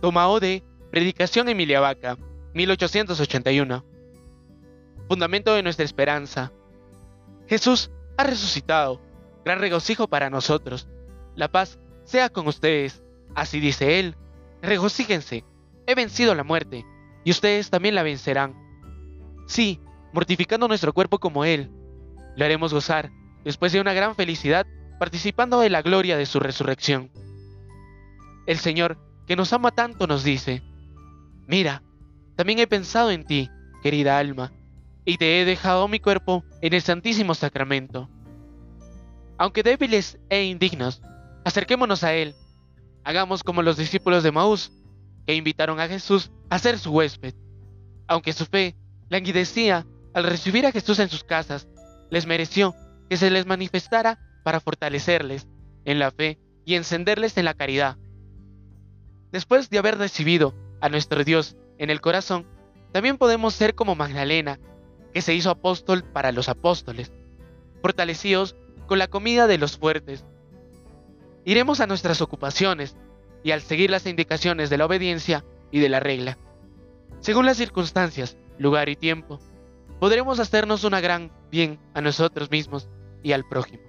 Tomao de Predicación Emilia Vaca, 1881. Fundamento de nuestra esperanza. Jesús ha resucitado, gran regocijo para nosotros. La paz sea con ustedes. Así dice Él. Regocíjense. He vencido la muerte, y ustedes también la vencerán. Sí, mortificando nuestro cuerpo como Él. Lo haremos gozar, después de una gran felicidad, participando de la gloria de su resurrección. El Señor, que nos ama tanto, nos dice, Mira, también he pensado en ti, querida alma, y te he dejado mi cuerpo en el Santísimo Sacramento. Aunque débiles e indignos, acerquémonos a Él. Hagamos como los discípulos de Maús, que invitaron a Jesús a ser su huésped. Aunque su fe languidecía al recibir a Jesús en sus casas, les mereció que se les manifestara para fortalecerles en la fe y encenderles en la caridad. Después de haber recibido a nuestro Dios en el corazón, también podemos ser como Magdalena, que se hizo apóstol para los apóstoles, fortalecidos con la comida de los fuertes. Iremos a nuestras ocupaciones y al seguir las indicaciones de la obediencia y de la regla. Según las circunstancias, lugar y tiempo, podremos hacernos una gran bien a nosotros mismos y al prójimo.